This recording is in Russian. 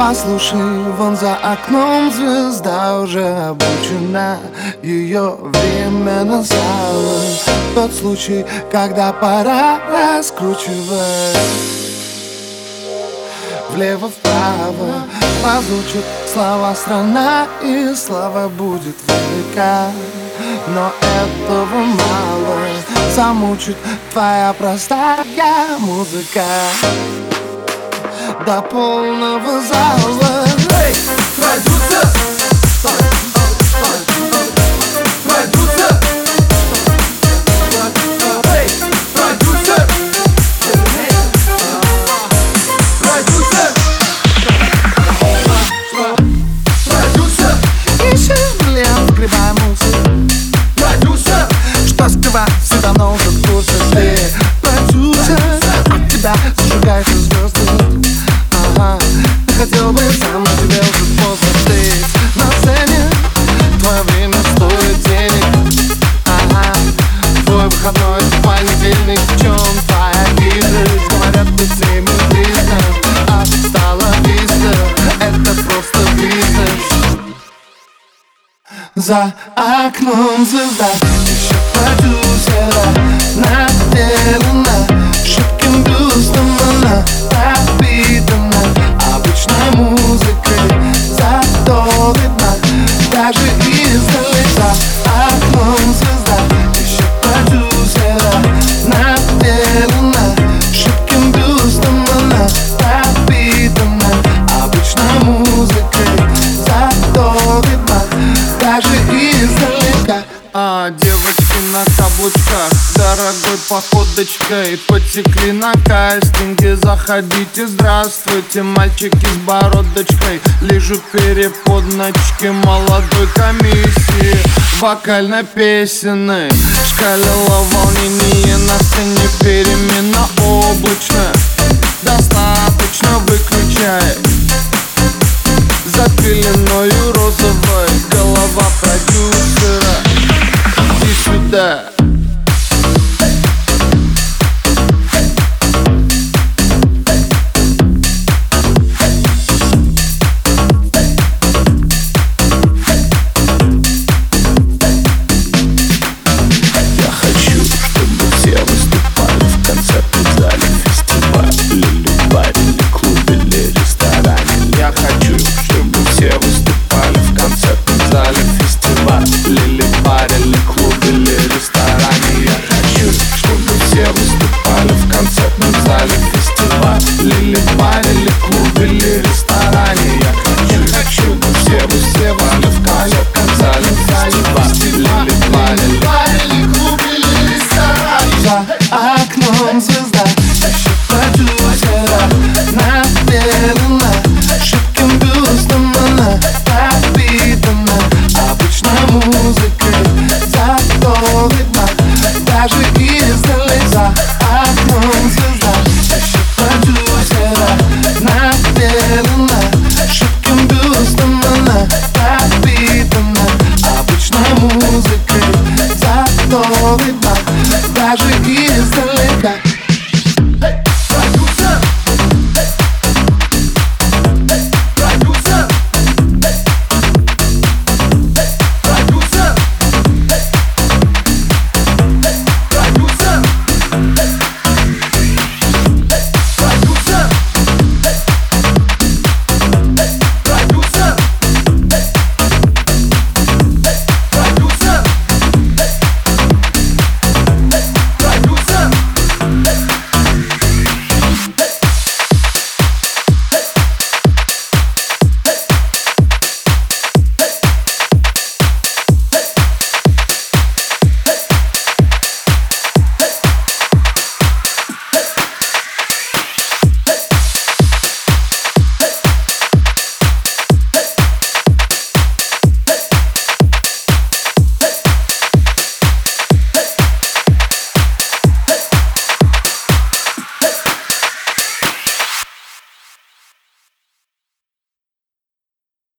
Послушай, вон за окном звезда уже обучена. Ее время настало. Тот случай, когда пора раскручивать. Влево-вправо Позвучат слова страна И слава будет велика. Но этого мало Замучит твоя простая музыка до полного зала. Эй, продюсер! Продюсер! Что скрывать, все давно уже в курсе Ты за окном звезда. Еще продюсера наделена Шибким бюстом она пропитана Обычной музыкой Зато видна. Даже издалека походочкой Потекли на кастинге. Заходите, здравствуйте Мальчики с бородочкой. Лежу переподночки Молодой комиссии. Вокально-песенной Шкалило волнение На сцене перемена облачная. Достаточно выключай. За